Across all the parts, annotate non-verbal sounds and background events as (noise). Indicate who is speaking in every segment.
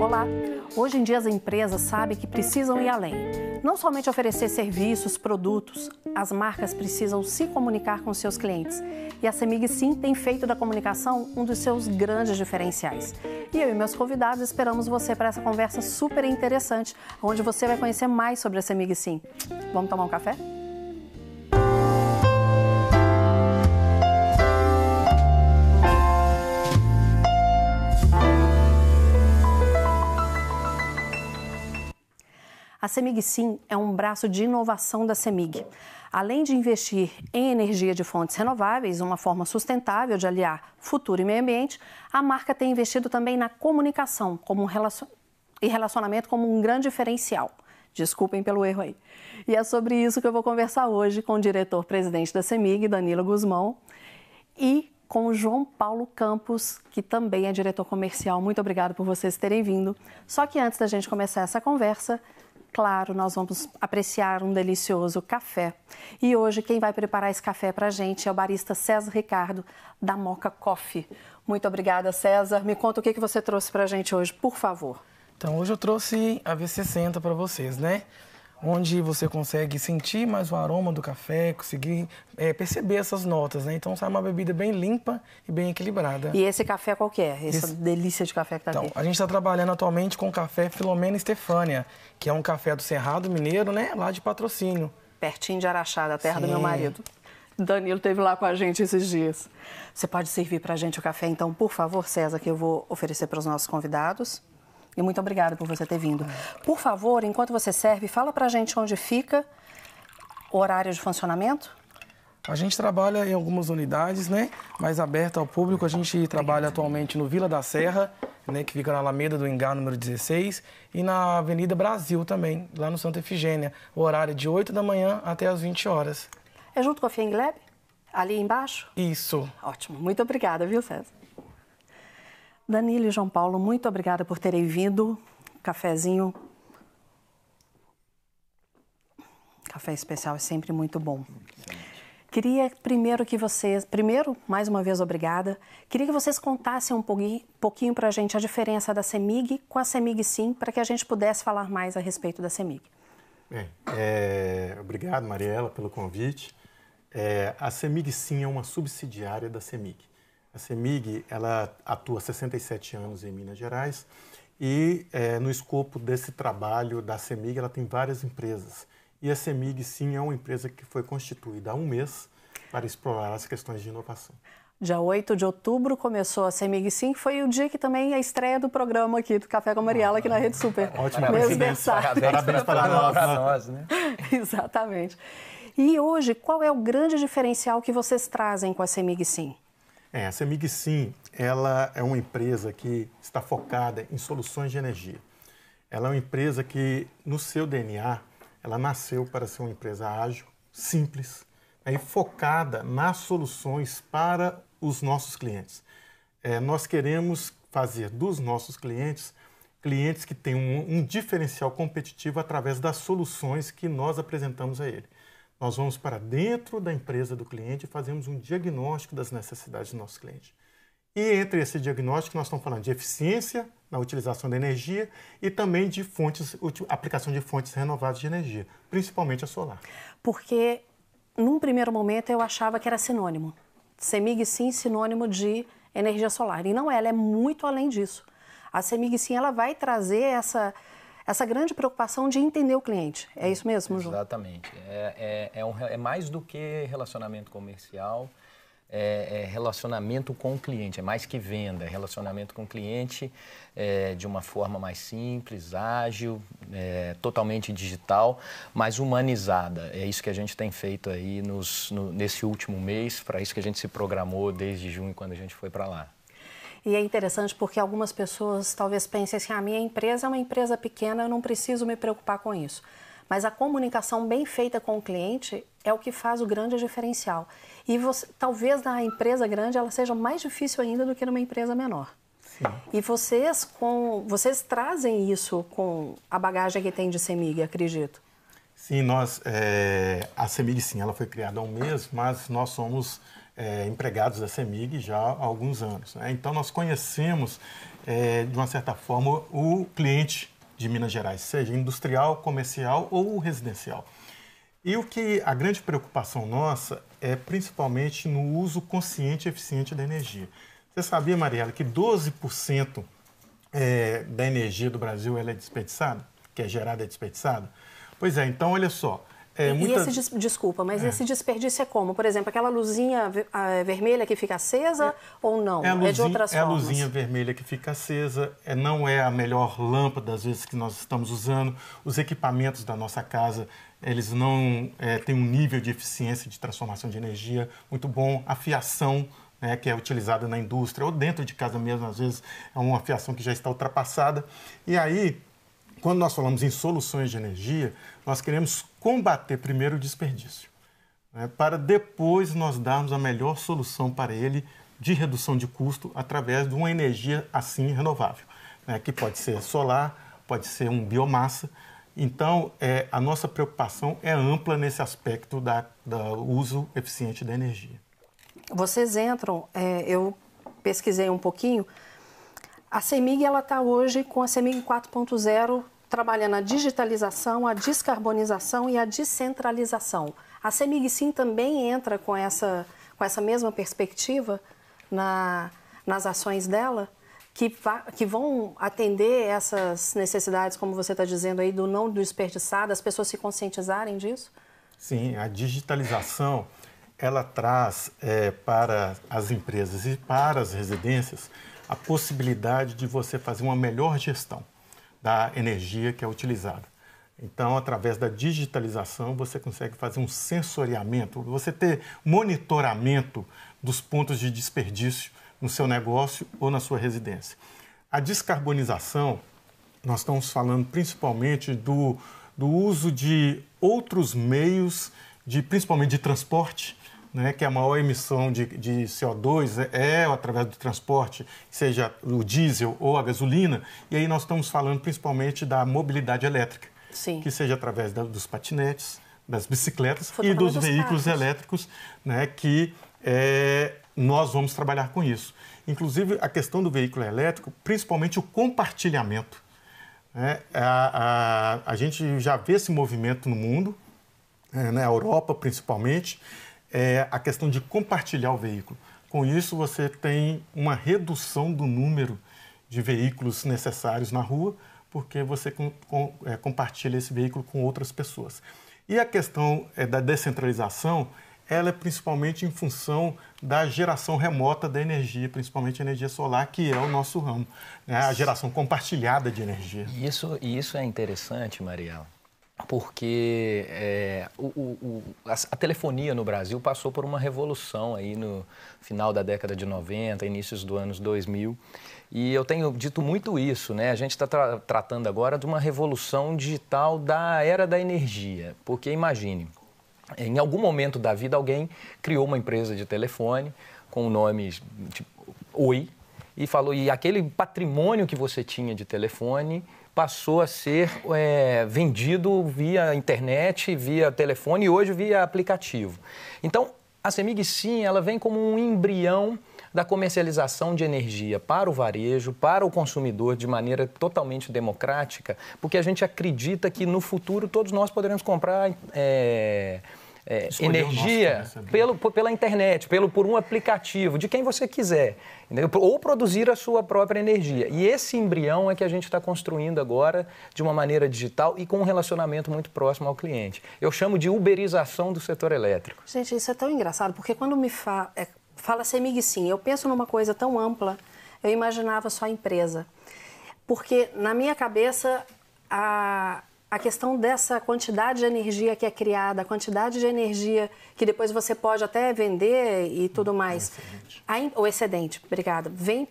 Speaker 1: Olá! Hoje em dia as empresas sabem que precisam ir além. Não somente oferecer serviços, produtos, as marcas precisam se comunicar com seus clientes. E a Semig Sim tem feito da comunicação um dos seus grandes diferenciais. E eu e meus convidados esperamos você para essa conversa super interessante, onde você vai conhecer mais sobre a Semig Sim. Vamos tomar um café? A CEMIG Sim é um braço de inovação da CEMIG. Além de investir em energia de fontes renováveis, uma forma sustentável de aliar futuro e meio ambiente, a marca tem investido também na comunicação como um relacion... e relacionamento como um grande diferencial. Desculpem pelo erro aí. E é sobre isso que eu vou conversar hoje com o diretor-presidente da CEMIG, Danilo Guzmão, e com o João Paulo Campos, que também é diretor comercial. Muito obrigado por vocês terem vindo. Só que antes da gente começar essa conversa, claro, nós vamos apreciar um delicioso café. E hoje quem vai preparar esse café para a gente é o barista César Ricardo, da Moca Coffee. Muito obrigada, César. Me conta o que você trouxe para a gente hoje, por favor.
Speaker 2: Então, hoje eu trouxe a V60 para vocês, né? Onde você consegue sentir mais o aroma do café, conseguir é, perceber essas notas, né? Então sai uma bebida bem limpa e bem equilibrada.
Speaker 1: E esse café qual que é? Essa esse... delícia de café que tá
Speaker 2: então,
Speaker 1: aqui?
Speaker 2: A gente está trabalhando atualmente com o café Filomena Estefânia, que é um café do Cerrado Mineiro, né? Lá de patrocínio.
Speaker 1: Pertinho de Araxá, da terra Sim. do meu marido. Danilo teve lá com a gente esses dias. Você pode servir para a gente o café, então, por favor, César, que eu vou oferecer para os nossos convidados. E muito obrigada por você ter vindo. Por favor, enquanto você serve, fala para a gente onde fica o horário de funcionamento.
Speaker 2: A gente trabalha em algumas unidades, né? Mais aberta ao público. A gente trabalha atualmente no Vila da Serra, né? Que fica na Alameda do Engar, número 16, e na Avenida Brasil também, lá no Santa Efigênia. O horário é de 8 da manhã até as 20 horas.
Speaker 1: É junto com a Fiengleb? Ali embaixo?
Speaker 2: Isso.
Speaker 1: Ótimo. Muito obrigada, viu, César? Danilo e João Paulo, muito obrigada por terem vindo. Cafezinho. Café especial é sempre muito bom. Queria primeiro que vocês, primeiro, mais uma vez, obrigada. Queria que vocês contassem um pouquinho, pouquinho para a gente a diferença da CEMIG com a CEMIG Sim, para que a gente pudesse falar mais a respeito da CEMIG.
Speaker 3: Bem, é, obrigado, Mariela, pelo convite. É, a CEMIG Sim é uma subsidiária da CEMIG. A CEMIG ela atua há 67 anos em Minas Gerais e é, no escopo desse trabalho da CEMIG ela tem várias empresas. E a CEMIG, sim, é uma empresa que foi constituída há um mês para explorar as questões de inovação.
Speaker 1: Dia 8 de outubro começou a CEMIG Sim, foi o dia que também a estreia do programa aqui do Café com a Mariela aqui na Rede Super.
Speaker 3: Ótimo, parabéns, parabéns para nós. Para nós né? (laughs)
Speaker 1: Exatamente. E hoje, qual é o grande diferencial que vocês trazem com a CEMIG Sim?
Speaker 3: É, a CEMIG Sim, ela é uma empresa que está focada em soluções de energia. Ela é uma empresa que, no seu DNA, ela nasceu para ser uma empresa ágil, simples né, e focada nas soluções para os nossos clientes. É, nós queremos fazer dos nossos clientes clientes que têm um, um diferencial competitivo através das soluções que nós apresentamos a ele. Nós vamos para dentro da empresa do cliente e fazemos um diagnóstico das necessidades do nosso cliente. E entre esse diagnóstico, nós estamos falando de eficiência na utilização da energia e também de fontes, aplicação de fontes renováveis de energia, principalmente a solar.
Speaker 1: Porque, num primeiro momento, eu achava que era sinônimo. CEMIG, sim, sinônimo de energia solar. E não é, ela é muito além disso. A CEMIG, sim, ela vai trazer essa essa grande preocupação de entender o cliente. É isso mesmo, João?
Speaker 4: Exatamente. É, é, é, um, é mais do que relacionamento comercial, é, é, relacionamento com o cliente, é mais que venda, é relacionamento com o cliente é, de uma forma mais simples, ágil, é, totalmente digital, mas humanizada. É isso que a gente tem feito aí nos, no, nesse último mês, para isso que a gente se programou desde junho, quando a gente foi para lá.
Speaker 1: E é interessante porque algumas pessoas talvez pensem assim: a ah, minha empresa é uma empresa pequena, eu não preciso me preocupar com isso. Mas a comunicação bem feita com o cliente é o que faz o grande diferencial. E você, talvez na empresa grande ela seja mais difícil ainda do que numa empresa menor. Sim. E vocês com vocês trazem isso com a bagagem que tem de Semig, acredito.
Speaker 3: Sim, nós é, a Semig sim, ela foi criada há um mês, mas nós somos é, empregados da CEMIG já há alguns anos. Né? Então, nós conhecemos, é, de uma certa forma, o cliente de Minas Gerais, seja industrial, comercial ou residencial. E o que a grande preocupação nossa é principalmente no uso consciente e eficiente da energia. Você sabia, Mariela, que 12% é, da energia do Brasil é desperdiçada, que é gerada é desperdiçada? Pois é, então olha só,
Speaker 1: é, muita... E esse, desculpa, mas é. esse desperdício é como? Por exemplo, aquela luzinha vermelha que fica acesa é, ou não?
Speaker 3: É, luzinha, é, de outras formas? É a luzinha vermelha que fica acesa, é, não é a melhor lâmpada, às vezes, que nós estamos usando. Os equipamentos da nossa casa, eles não é, têm um nível de eficiência de transformação de energia muito bom. A fiação né, que é utilizada na indústria ou dentro de casa mesmo, às vezes é uma fiação que já está ultrapassada. E aí, quando nós falamos em soluções de energia, nós queremos combater primeiro o desperdício, né, para depois nós darmos a melhor solução para ele de redução de custo através de uma energia assim renovável, né, que pode ser solar, pode ser um biomassa. Então, é, a nossa preocupação é ampla nesse aspecto da, da uso eficiente da energia.
Speaker 1: Vocês entram, é, eu pesquisei um pouquinho, a CEMIG está hoje com a CEMIG 4.0 trabalhando a digitalização, a descarbonização e a descentralização. A CEMIG sim também entra com essa, com essa mesma perspectiva na, nas ações dela, que, que vão atender essas necessidades, como você está dizendo aí, do não desperdiçar, das pessoas se conscientizarem disso?
Speaker 3: Sim, a digitalização ela traz é, para as empresas e para as residências a possibilidade de você fazer uma melhor gestão da energia que é utilizada. Então, através da digitalização, você consegue fazer um sensoriamento, você ter monitoramento dos pontos de desperdício no seu negócio ou na sua residência. A descarbonização, nós estamos falando principalmente do, do uso de outros meios, de, principalmente de transporte, né, que a maior emissão de, de CO2 é, é, através do transporte, seja o diesel ou a gasolina, e aí nós estamos falando principalmente da mobilidade elétrica,
Speaker 1: Sim.
Speaker 3: que seja através da, dos patinetes, das bicicletas e dos, dos veículos carros. elétricos, né, que é, nós vamos trabalhar com isso. Inclusive, a questão do veículo elétrico, principalmente o compartilhamento. Né? A, a, a gente já vê esse movimento no mundo, é, na Europa principalmente, é a questão de compartilhar o veículo. Com isso, você tem uma redução do número de veículos necessários na rua, porque você com, com, é, compartilha esse veículo com outras pessoas. E a questão é, da descentralização, ela é principalmente em função da geração remota da energia, principalmente energia solar, que é o nosso ramo, né? a geração compartilhada de energia.
Speaker 4: Isso, isso é interessante, Mariela, porque é, o, o, a, a, telefonia no Brasil passou por uma revolução aí no final da década de 90, inícios do anos 2000. E eu tenho dito muito isso, né? A gente está tra tratando agora de uma revolução digital da era da energia. Porque imagine, em algum momento da vida alguém criou uma empresa de telefone com o nome tipo Oi e falou, e aquele patrimônio que você tinha de telefone passou a ser é, vendido via internet, via telefone e hoje via aplicativo. Então, a CEMIG sim, ela vem como um embrião da comercialização de energia para o varejo, para o consumidor de maneira totalmente democrática, porque a gente acredita que no futuro todos nós poderemos comprar é, é, energia pelo, pela internet, pelo, por um aplicativo, de quem você quiser, entendeu? ou produzir a sua própria energia. E esse embrião é que a gente está construindo agora de uma maneira digital e com um relacionamento muito próximo ao cliente. Eu chamo de uberização do setor elétrico.
Speaker 1: Gente, isso é tão engraçado, porque quando me fa é, fala CEMIG sim, eu penso numa coisa tão ampla, eu imaginava só a empresa. Porque na minha cabeça a, a questão dessa quantidade de energia que é criada, a quantidade de energia que depois você pode até vender e tudo mais. O excedente, o excedente obrigada, vem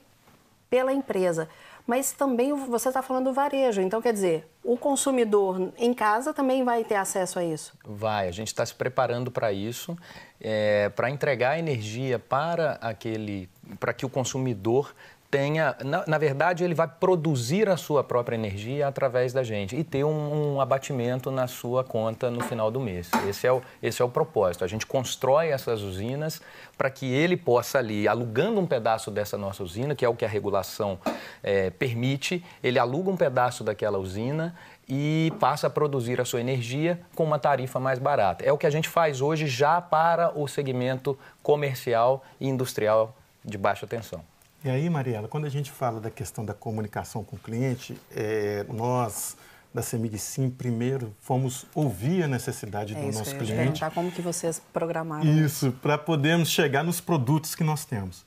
Speaker 1: pela empresa. Mas também você está falando do varejo, então quer dizer, o consumidor em casa também vai ter acesso a isso?
Speaker 4: Vai, a gente está se preparando para isso, é, para entregar energia para aquele, para que o consumidor tenha, na, na, verdade, ele vai produzir a sua própria energia através da gente e ter um, um, abatimento na sua conta no final do mês. Esse é o, esse é o propósito. A gente constrói essas usinas para que ele possa ali, alugando um pedaço dessa nossa usina, que é o que a regulação é, permite, ele aluga um pedaço daquela usina e passa a produzir a sua energia com uma tarifa mais barata. É o que a gente faz hoje já para o segmento comercial e industrial de baixa tensão.
Speaker 3: E aí, Mariela, quando a gente fala da questão da comunicação com o cliente, é, nós da Semig Sim, primeiro fomos ouvir a necessidade é do
Speaker 1: isso,
Speaker 3: nosso cliente.
Speaker 1: perguntar como que vocês programaram
Speaker 3: isso. para podermos chegar nos produtos que nós temos.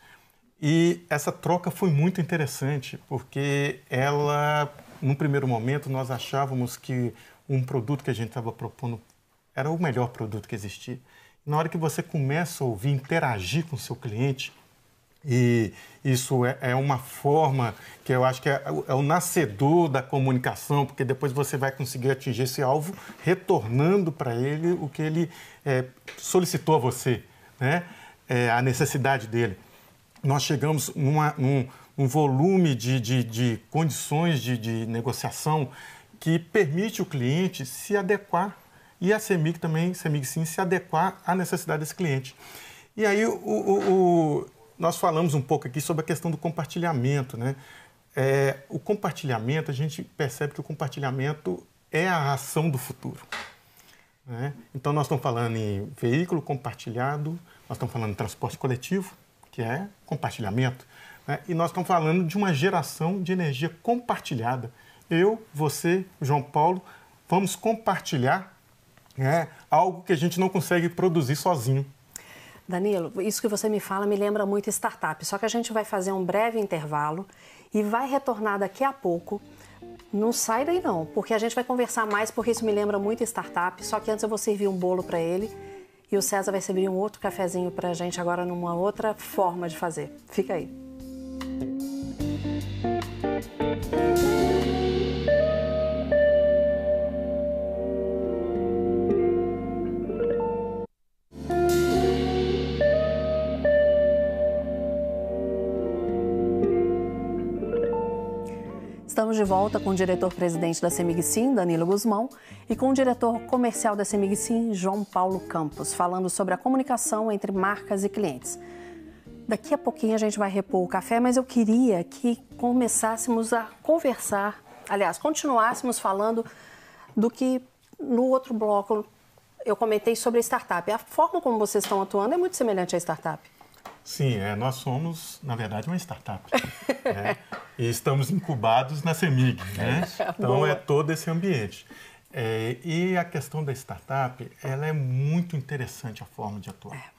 Speaker 3: E essa troca foi muito interessante, porque ela, num primeiro momento, nós achávamos que um produto que a gente estava propondo era o melhor produto que existia. Na hora que você começa a ouvir, interagir com o seu cliente, e isso é, é, uma forma que eu acho que é, é, o nascedor da comunicação, porque depois você vai conseguir atingir esse alvo retornando para ele o que ele é, solicitou a você, né? É, a necessidade dele. Nós chegamos numa, num, num volume de, de, de condições de, de, negociação que permite o cliente se adequar e a CEMIG também, CEMIG sim, se adequar à necessidade desse cliente. E aí o, o, o nós falamos um pouco aqui sobre a questão do compartilhamento. Né? É, o compartilhamento, a gente percebe que o compartilhamento é a ação do futuro. Né? Então, nós estamos falando em veículo compartilhado, nós estamos falando em transporte coletivo, que é compartilhamento, né? e nós estamos falando de uma geração de energia compartilhada. Eu, você, João Paulo, vamos compartilhar né, algo que a gente não consegue produzir sozinho.
Speaker 1: Danilo, isso que você me fala me lembra muito startup, só que a gente vai fazer um breve intervalo e vai retornar daqui a pouco. Não sai daí não, porque a gente vai conversar mais, porque isso me lembra muito startup, só que antes eu vou servir um bolo para ele e o César vai servir um outro cafezinho para a gente agora numa outra forma de fazer. Fica aí. Estamos de volta com o diretor-presidente da Semigsim, Danilo Guzmão, e com o diretor comercial da Semigsim, João Paulo Campos, falando sobre a comunicação entre marcas e clientes. Daqui a pouquinho a gente vai repor o café, mas eu queria que começássemos a conversar, aliás, continuássemos falando do que no outro bloco eu comentei sobre a startup. A forma como vocês estão atuando é muito semelhante à startup.
Speaker 3: Sim, é, nós somos, na verdade, uma startup. né? (laughs) E estamos incubados na CEMIG. Né? (laughs) Então, Boa. é todo esse ambiente. É, e a questão da startup, ela é muito interessante a forma de atuar.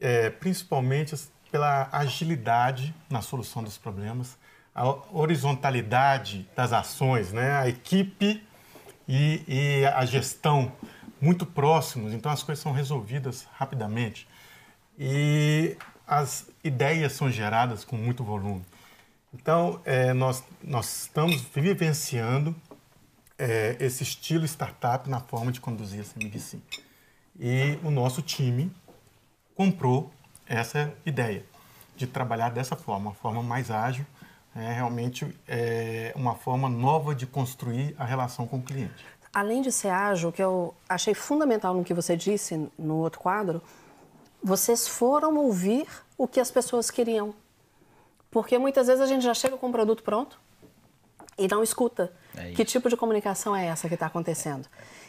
Speaker 3: É, principalmente pela agilidade na solução dos problemas, a horizontalidade das ações, né? a equipe e, e a gestão muito próximos, então as coisas são resolvidas rapidamente. E as ideias são geradas com muito volume. Então, é, nós, nós estamos vivenciando é, esse estilo startup na forma de conduzir a CMVC. E o nosso time comprou essa ideia de trabalhar dessa forma, uma forma mais ágil, é, realmente é uma forma nova de construir a relação com o cliente.
Speaker 1: Além de ser ágil, o que eu achei fundamental no que você disse no outro quadro, vocês foram ouvir o que as pessoas queriam. Porque muitas vezes a gente já chega com o produto pronto e não escuta. É que tipo de comunicação é essa que está acontecendo?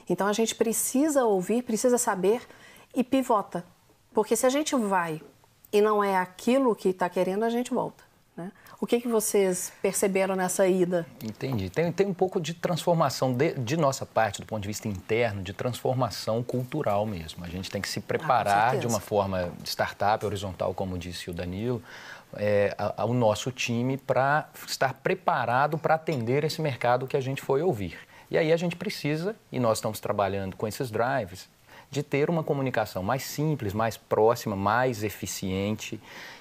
Speaker 1: Então a gente precisa ouvir, precisa saber e pivota. Porque se a gente vai e não é aquilo que está querendo, a gente volta. O que, que vocês perceberam nessa ida?
Speaker 4: Entendi. Tem, tem um pouco de transformação de, de, nossa parte, do ponto de vista interno, de transformação cultural mesmo. A gente tem que se preparar ah, de uma forma startup horizontal, como disse o Danilo, é, o nosso time para estar preparado para atender esse mercado que a gente foi ouvir. E aí a gente precisa, e nós estamos trabalhando com esses drives, de ter uma comunicação mais simples, mais próxima, mais eficiente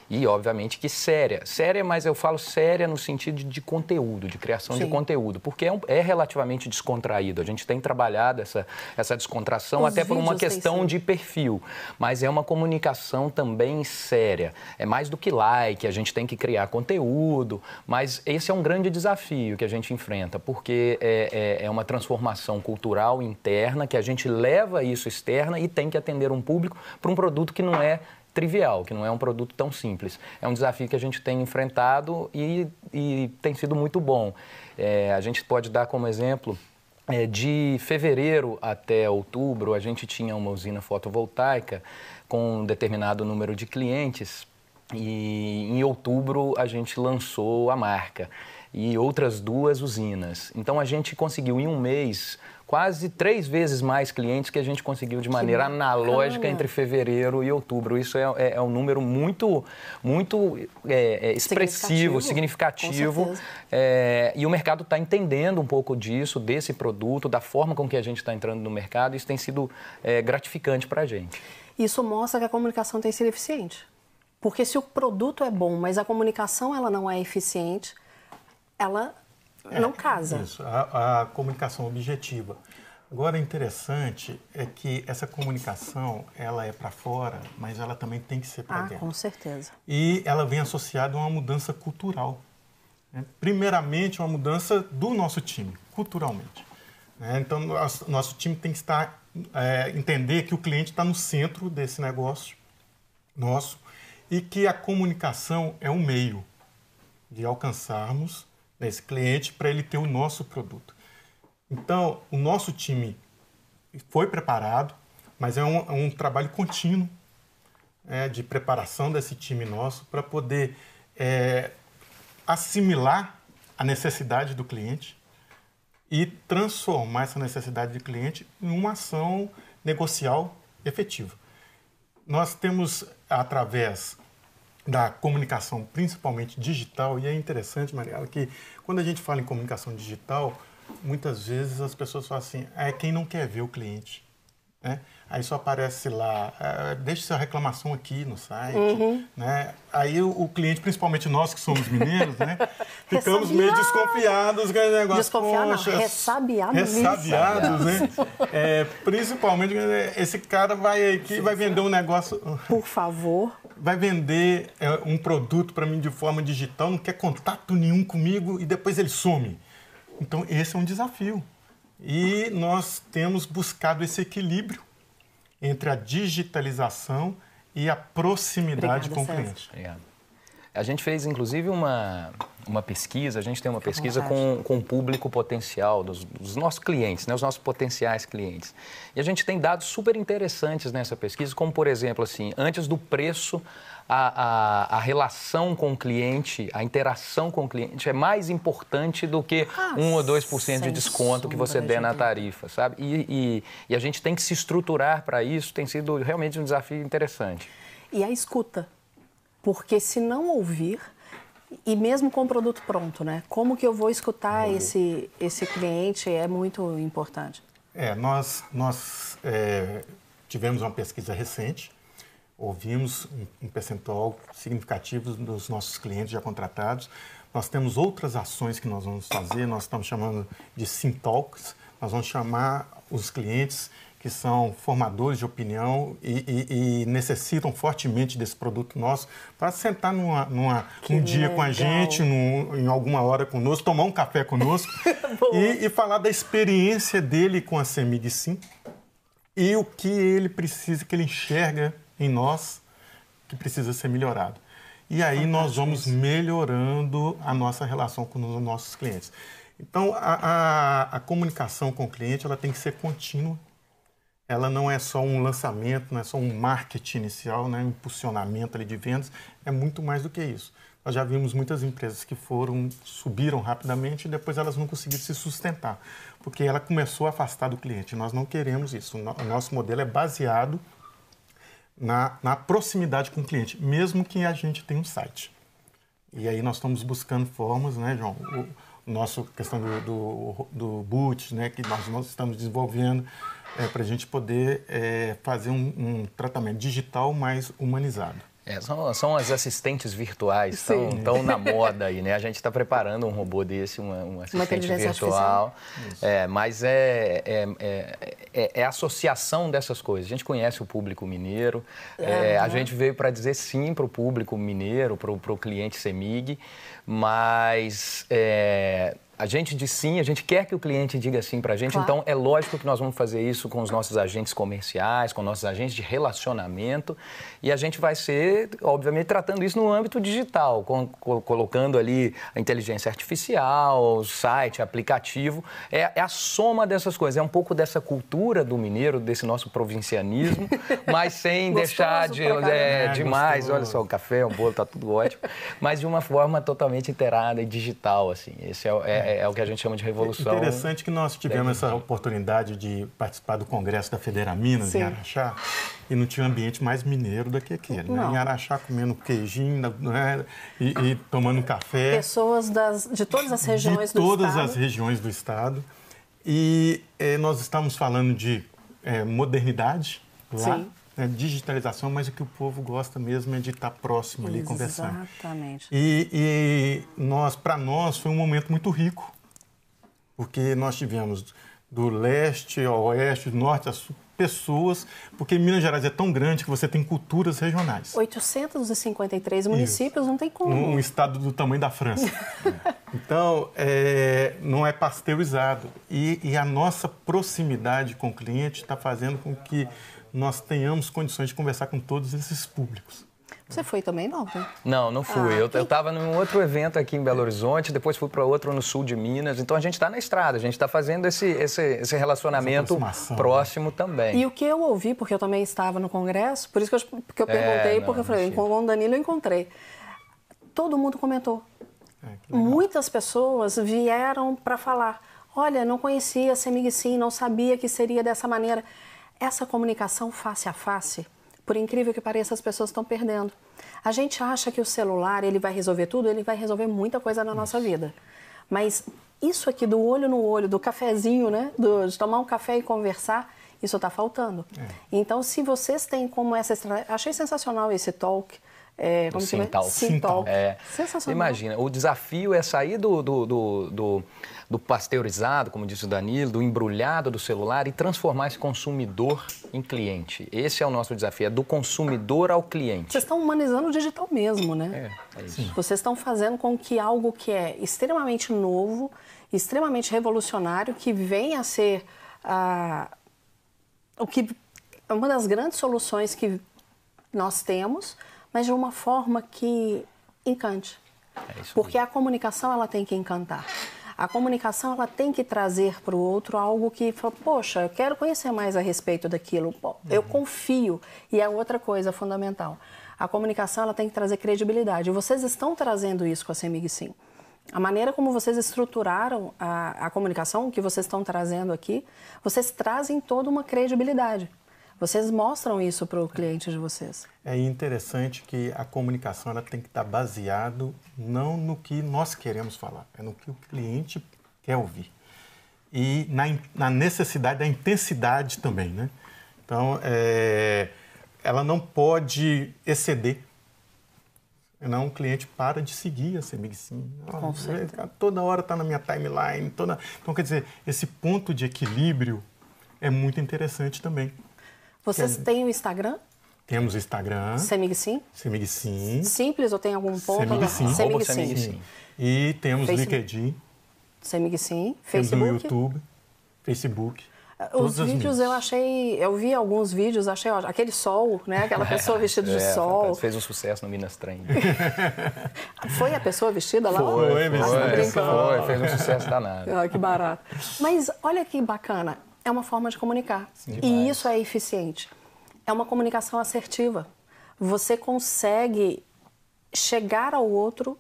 Speaker 4: e, obviamente, que séria. Séria, mas eu falo séria no sentido de, de conteúdo, de criação Sim. de conteúdo, porque é, um, é, relativamente descontraído. A gente tem trabalhado essa, essa descontração Os até por uma questão de perfil, mas é uma comunicação também séria. É mais do que like, a gente tem que criar conteúdo, mas esse é um grande desafio que a gente enfrenta, porque é, é, é uma transformação cultural interna que a gente leva isso externa e tem que atender um público para um produto que não é trivial, que não é um produto tão simples. É um desafio que a gente tem enfrentado e, e tem sido muito bom. É, a gente pode dar como exemplo é, de fevereiro até outubro, a gente tinha uma usina fotovoltaica com um determinado número de clientes e em outubro a gente lançou a marca e outras duas usinas. Então a gente conseguiu em um mês quase três vezes mais clientes que a gente conseguiu de maneira analógica entre fevereiro e outubro. Isso é, é, é um número muito, muito é, é expressivo, significativo. significativo é, e o mercado está entendendo um pouco disso, desse produto, da forma com que a gente está entrando no mercado. Isso tem sido é, gratificante para a gente.
Speaker 1: Isso mostra que a comunicação tem sido eficiente. Porque se o produto é bom, mas a comunicação ela não é eficiente, ela é, não casa.
Speaker 3: Isso, a, a, comunicação objetiva. Agora, interessante é que essa comunicação, ela é para fora, mas ela também tem que ser para
Speaker 1: ah,
Speaker 3: dentro.
Speaker 1: com certeza.
Speaker 3: E ela vem associada a uma mudança cultural. Né? Primeiramente, uma mudança do nosso time, culturalmente. Né? Então, nosso, nosso time tem que estar, é, entender que o cliente está no centro desse negócio nosso e que a comunicação é um meio de alcançarmos esse cliente para ele ter o nosso produto. Então, o nosso time foi preparado, mas é um, é um trabalho contínuo é, de preparação desse time nosso para poder é, assimilar a necessidade do cliente e transformar essa necessidade do cliente em uma ação negocial efetiva. Nós temos, através da comunicação, principalmente digital, e é interessante, Mariela, que quando a gente fala em comunicação digital, muitas vezes as pessoas falam assim, é quem não quer ver o cliente. Né? Aí só aparece lá, é, deixe sua reclamação aqui no site, uhum. né? Aí o, o, cliente, principalmente nós que somos mineiros, né? (laughs) Ficamos meio desconfiados com negócio.
Speaker 1: Desconfiados, ressabiados.
Speaker 3: Ressabiados, né? (laughs) É, principalmente, esse cara vai aqui, vai vender um negócio...
Speaker 1: Por favor
Speaker 3: vai vender é, um produto para mim de forma digital, não quer contato nenhum comigo e depois ele some. Então, esse é um desafio. E nós temos buscado esse equilíbrio entre a digitalização e a proximidade Obrigada, com o cliente.
Speaker 4: Obrigado. A gente fez, inclusive, uma, uma pesquisa, a gente tem uma pesquisa com, com o público potencial dos, dos, nossos clientes, né, os nossos potenciais clientes. E a gente tem dados super interessantes nessa pesquisa, como, por exemplo, assim, antes do preço, a, a, a relação com o cliente, a interação com o cliente é mais importante do que ah, 1 ou 2% de desconto que você der na tarifa, sabe? E, e, e a gente tem que se estruturar para isso, tem sido realmente um desafio interessante.
Speaker 1: E a escuta porque se não ouvir, e mesmo com o produto pronto, né? Como que eu vou escutar uhum. esse, esse cliente é muito importante.
Speaker 3: É, nós, nós é, tivemos uma pesquisa recente, ouvimos um, um, percentual significativo dos nossos clientes já contratados. Nós temos outras ações que nós vamos fazer, nós estamos chamando de Sintalks, nós vamos chamar os clientes que são formadores de opinião e, e, e, necessitam fortemente desse produto nosso para sentar numa, numa um dia com a gente, num, em alguma hora conosco, tomar um café conosco (laughs) e, e, falar da experiência dele com a CEMIG Sim e o que ele precisa, que ele enxerga em nós que precisa ser melhorado. E aí Fantástico nós vamos melhorando a nossa relação com os nossos clientes. Então, a, a, a comunicação com o cliente ela tem que ser contínua ela não é só um lançamento, não é só um marketing inicial, né, um impulsionamento ali de vendas, é muito mais do que isso. Nós já vimos muitas empresas que foram, subiram rapidamente e depois elas não conseguiram se sustentar, porque ela começou a afastar do cliente. Nós não queremos isso. O nosso modelo é baseado na, na proximidade com o cliente, mesmo que a gente tenha um site. E aí nós estamos buscando formas, né, João? O, nosso questão do, do, do boot, né, que nós, nós estamos desenvolvendo, é, para a gente poder é, fazer um, um, tratamento digital mais humanizado.
Speaker 4: É, são, são as assistentes virtuais, estão na moda aí, né? A gente está preparando um robô desse, uma, um assistente uma virtual. É, mas é, é, é, é, a associação dessas coisas. A gente conhece o público mineiro, é, a gente veio para dizer sim para o público mineiro, para o cliente CEMIG, mas é, a gente diz sim, a gente quer que o cliente diga sim para a gente, claro. então é lógico que nós vamos fazer isso com os nossos agentes comerciais, com nossos agentes de relacionamento e a gente vai ser, obviamente, tratando isso no âmbito digital, com, com, colocando ali a inteligência artificial, o site, aplicativo, é, é, a soma dessas coisas, é um pouco dessa cultura do mineiro, desse nosso provincianismo, (laughs) mas sem deixar de é, demais, olha só, o café, o bolo, tá tudo ótimo, mas de uma forma totalmente inteirada e digital, assim, esse é, é é, é, o que a gente chama de revolução.
Speaker 3: É interessante que nós tivemos essa oportunidade de participar do Congresso da Federa Minas Sim. em Araxá e não tinha um ambiente mais mineiro do que aquele. Né? Em Araxá comendo queijinho né? e, e, tomando café.
Speaker 1: Pessoas das, de todas as regiões
Speaker 3: de do todas estado. as regiões do estado. E eh, nós estamos falando de eh, modernidade lá. Sim né, digitalização, mas o que o povo gosta mesmo é de estar próximo ali, conversando.
Speaker 1: Exatamente.
Speaker 3: E, e nós, para nós, foi um momento muito rico, porque nós tivemos do leste ao oeste, do norte a sul, pessoas, porque Minas Gerais é tão grande que você tem culturas regionais.
Speaker 1: 853 municípios, Isso. não tem como.
Speaker 3: Um, um, estado do tamanho da França. (laughs) então, é, não é pasteurizado. E, e a nossa proximidade com o cliente está fazendo com que nós tenhamos condições de conversar com todos esses públicos.
Speaker 1: Você foi também, não? Né?
Speaker 4: Não, não fui. Ah, eu estava num outro evento aqui em Belo Horizonte, depois fui para outro no sul de Minas. Então a gente está na estrada, a gente está fazendo esse, esse, esse relacionamento né? próximo né? também.
Speaker 1: E o que eu ouvi, porque eu também estava no congresso, por isso que eu, que eu perguntei, é, não, porque eu falei, com o Danilo eu encontrei. Todo mundo comentou. É, Muitas pessoas vieram para falar: olha, não conhecia a Semig Sim, não sabia que seria dessa maneira. Essa comunicação face a face, por incrível que pareça, as pessoas estão perdendo. A gente acha que o celular ele vai resolver tudo, ele vai resolver muita coisa na nossa vida. Mas isso aqui do olho no olho, do cafezinho, né? Do, de tomar um café e conversar, isso está faltando. É. Então, se vocês têm como essa estratégia. Achei sensacional esse talk.
Speaker 4: É, como talk. É, Sensacional. Imagina, o desafio é sair do, do, do, do do pasteurizado, como disse o Danilo, do embrulhado do celular e transformar esse consumidor em cliente. Esse é o nosso desafio, é do consumidor ao cliente.
Speaker 1: Vocês estão humanizando o digital mesmo, né? É, é isso. Vocês estão fazendo com que algo que é extremamente novo, extremamente revolucionário, que venha a ser ah, o que uma das grandes soluções que nós temos, mas de uma forma que encante. É Porque a comunicação ela tem que encantar. A comunicação ela tem que trazer para o outro algo que, poxa, eu quero conhecer mais a respeito daquilo. Eu uhum. confio. E é outra coisa fundamental. A comunicação ela tem que trazer credibilidade. E vocês estão trazendo isso com a CEMIG Sim. A maneira como vocês estruturaram a, a comunicação que vocês estão trazendo aqui, vocês trazem toda uma credibilidade. Vocês mostram isso para o cliente de vocês.
Speaker 3: É interessante que a comunicação ela tem que estar baseado não no que nós queremos falar, é no que o cliente quer ouvir. E na, na necessidade da intensidade também, né? Então, é, ela não pode exceder. Não, o cliente para de seguir a
Speaker 1: certeza.
Speaker 3: Toda hora está na minha timeline. Toda... Então, quer dizer, esse ponto de equilíbrio é muito interessante também.
Speaker 1: Vocês têm o Instagram?
Speaker 3: Temos o Instagram.
Speaker 1: Semig Sim?
Speaker 3: Semig Sim.
Speaker 1: Simples ou tem algum ponto?
Speaker 3: Semig Sim.
Speaker 1: Semig Sim. Sim.
Speaker 3: E temos Facebook. LinkedIn.
Speaker 1: Semig Sim.
Speaker 3: Facebook. Temos no YouTube, Facebook.
Speaker 1: Os vídeos eu achei, eu vi alguns vídeos, achei ó, aquele sol, né? Aquela (laughs) pessoa vestida de é, sol.
Speaker 4: Fez um sucesso no Minas Trem. (laughs)
Speaker 1: foi a pessoa vestida lá?
Speaker 3: Foi, foi, foi,
Speaker 4: foi, fez um sucesso danado.
Speaker 1: Ah, que barato. Mas olha que bacana, é uma forma de comunicar. Sim, e isso é eficiente. É uma comunicação assertiva. Você consegue chegar ao outro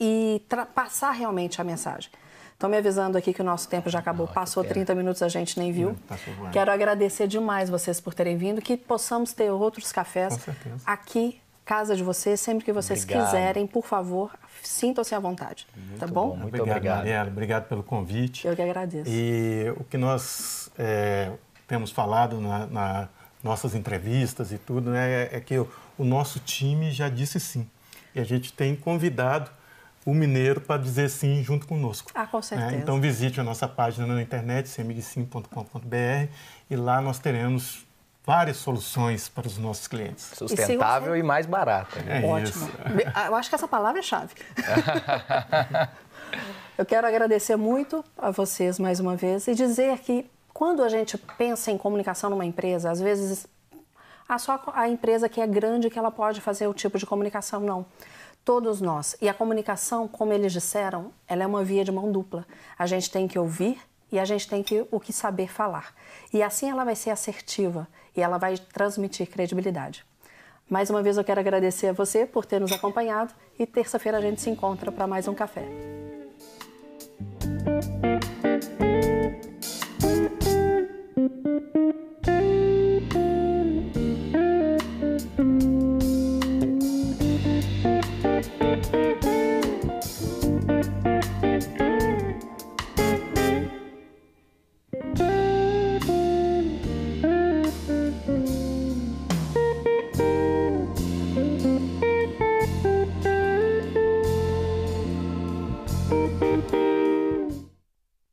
Speaker 1: e passar realmente a mensagem. Estão me avisando aqui que o nosso tempo já acabou. Passou 30 minutos, a gente nem viu. Hum, Quero agradecer demais vocês por terem vindo, que possamos ter outros cafés aqui, casa de vocês, sempre que vocês Obrigado. quiserem, por favor, sintam-se à vontade. Muito tá bom? bom
Speaker 3: muito obrigado, obrigado. Mariela. Obrigado pelo convite.
Speaker 1: Eu que agradeço.
Speaker 3: E o que nós é, temos falado na, na, nossas entrevistas e tudo, né, é que o, o nosso time já disse sim. E a gente tem convidado o mineiro para dizer sim junto conosco.
Speaker 1: Ah, com certeza.
Speaker 3: Né? Então visite a nossa página na internet, semigsim.com.br e lá nós teremos várias soluções para os nossos clientes.
Speaker 4: Sustentável e, e mais barata.
Speaker 3: Né? É Ótimo. Isso.
Speaker 1: Eu acho que essa palavra é chave. (laughs) Eu quero agradecer muito a vocês mais uma vez e dizer que quando a gente pensa em comunicação numa empresa, às vezes ah, só a empresa que é grande que ela pode fazer o tipo de comunicação, não. Todos nós. E a comunicação, como eles disseram, ela é uma via de mão dupla. A gente tem que ouvir e a gente tem que o que saber falar. E assim ela vai ser assertiva e ela vai transmitir credibilidade. Mais uma vez eu quero agradecer a você por ter nos acompanhado e terça-feira a gente se encontra para mais um café.